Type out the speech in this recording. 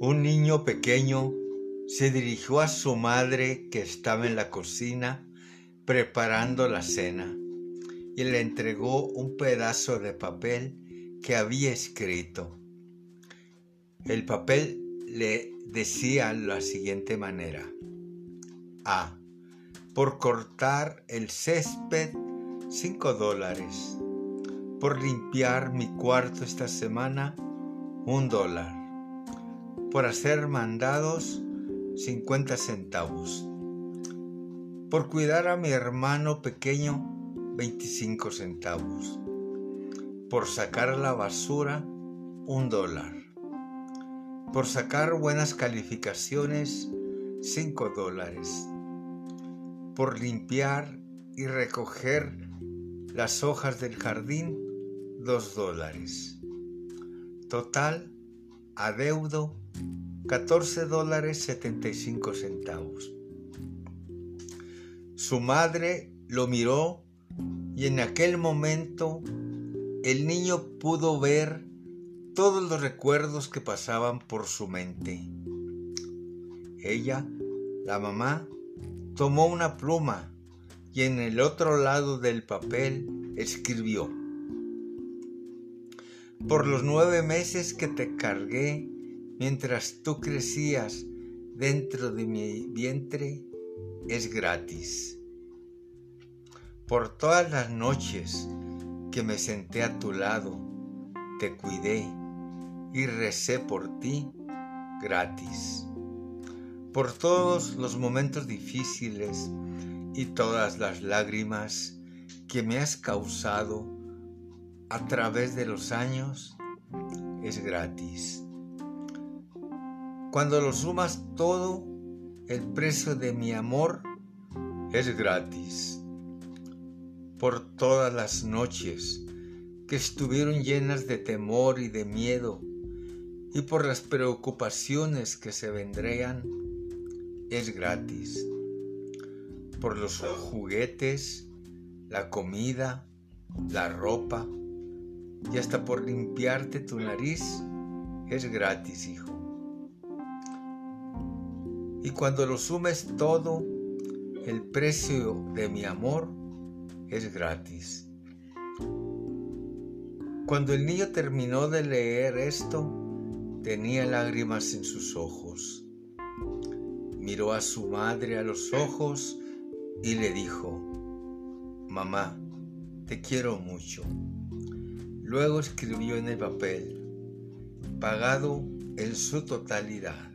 Un niño pequeño se dirigió a su madre que estaba en la cocina preparando la cena y le entregó un pedazo de papel que había escrito. El papel le decía la siguiente manera. A. Por cortar el césped, 5 dólares. Por limpiar mi cuarto esta semana, un dólar. Por hacer mandados, 50 centavos. Por cuidar a mi hermano pequeño, 25 centavos. Por sacar la basura, un dólar. Por sacar buenas calificaciones, 5 dólares. Por limpiar y recoger las hojas del jardín, 2 dólares. Total, adeudo, 14 dólares 75 centavos. Su madre lo miró y en aquel momento el niño pudo ver todos los recuerdos que pasaban por su mente. Ella, la mamá, tomó una pluma y en el otro lado del papel escribió, por los nueve meses que te cargué mientras tú crecías dentro de mi vientre, es gratis por todas las noches que me senté a tu lado, te cuidé y recé por ti gratis. Por todos los momentos difíciles y todas las lágrimas que me has causado a través de los años, es gratis. Cuando lo sumas todo, el precio de mi amor es gratis por todas las noches que estuvieron llenas de temor y de miedo y por las preocupaciones que se vendrían, es gratis. Por los juguetes, la comida, la ropa y hasta por limpiarte tu nariz, es gratis, hijo. Y cuando lo sumes todo, el precio de mi amor es gratis. Cuando el niño terminó de leer esto, tenía lágrimas en sus ojos. Miró a su madre a los ojos y le dijo, Mamá, te quiero mucho. Luego escribió en el papel, pagado en su totalidad.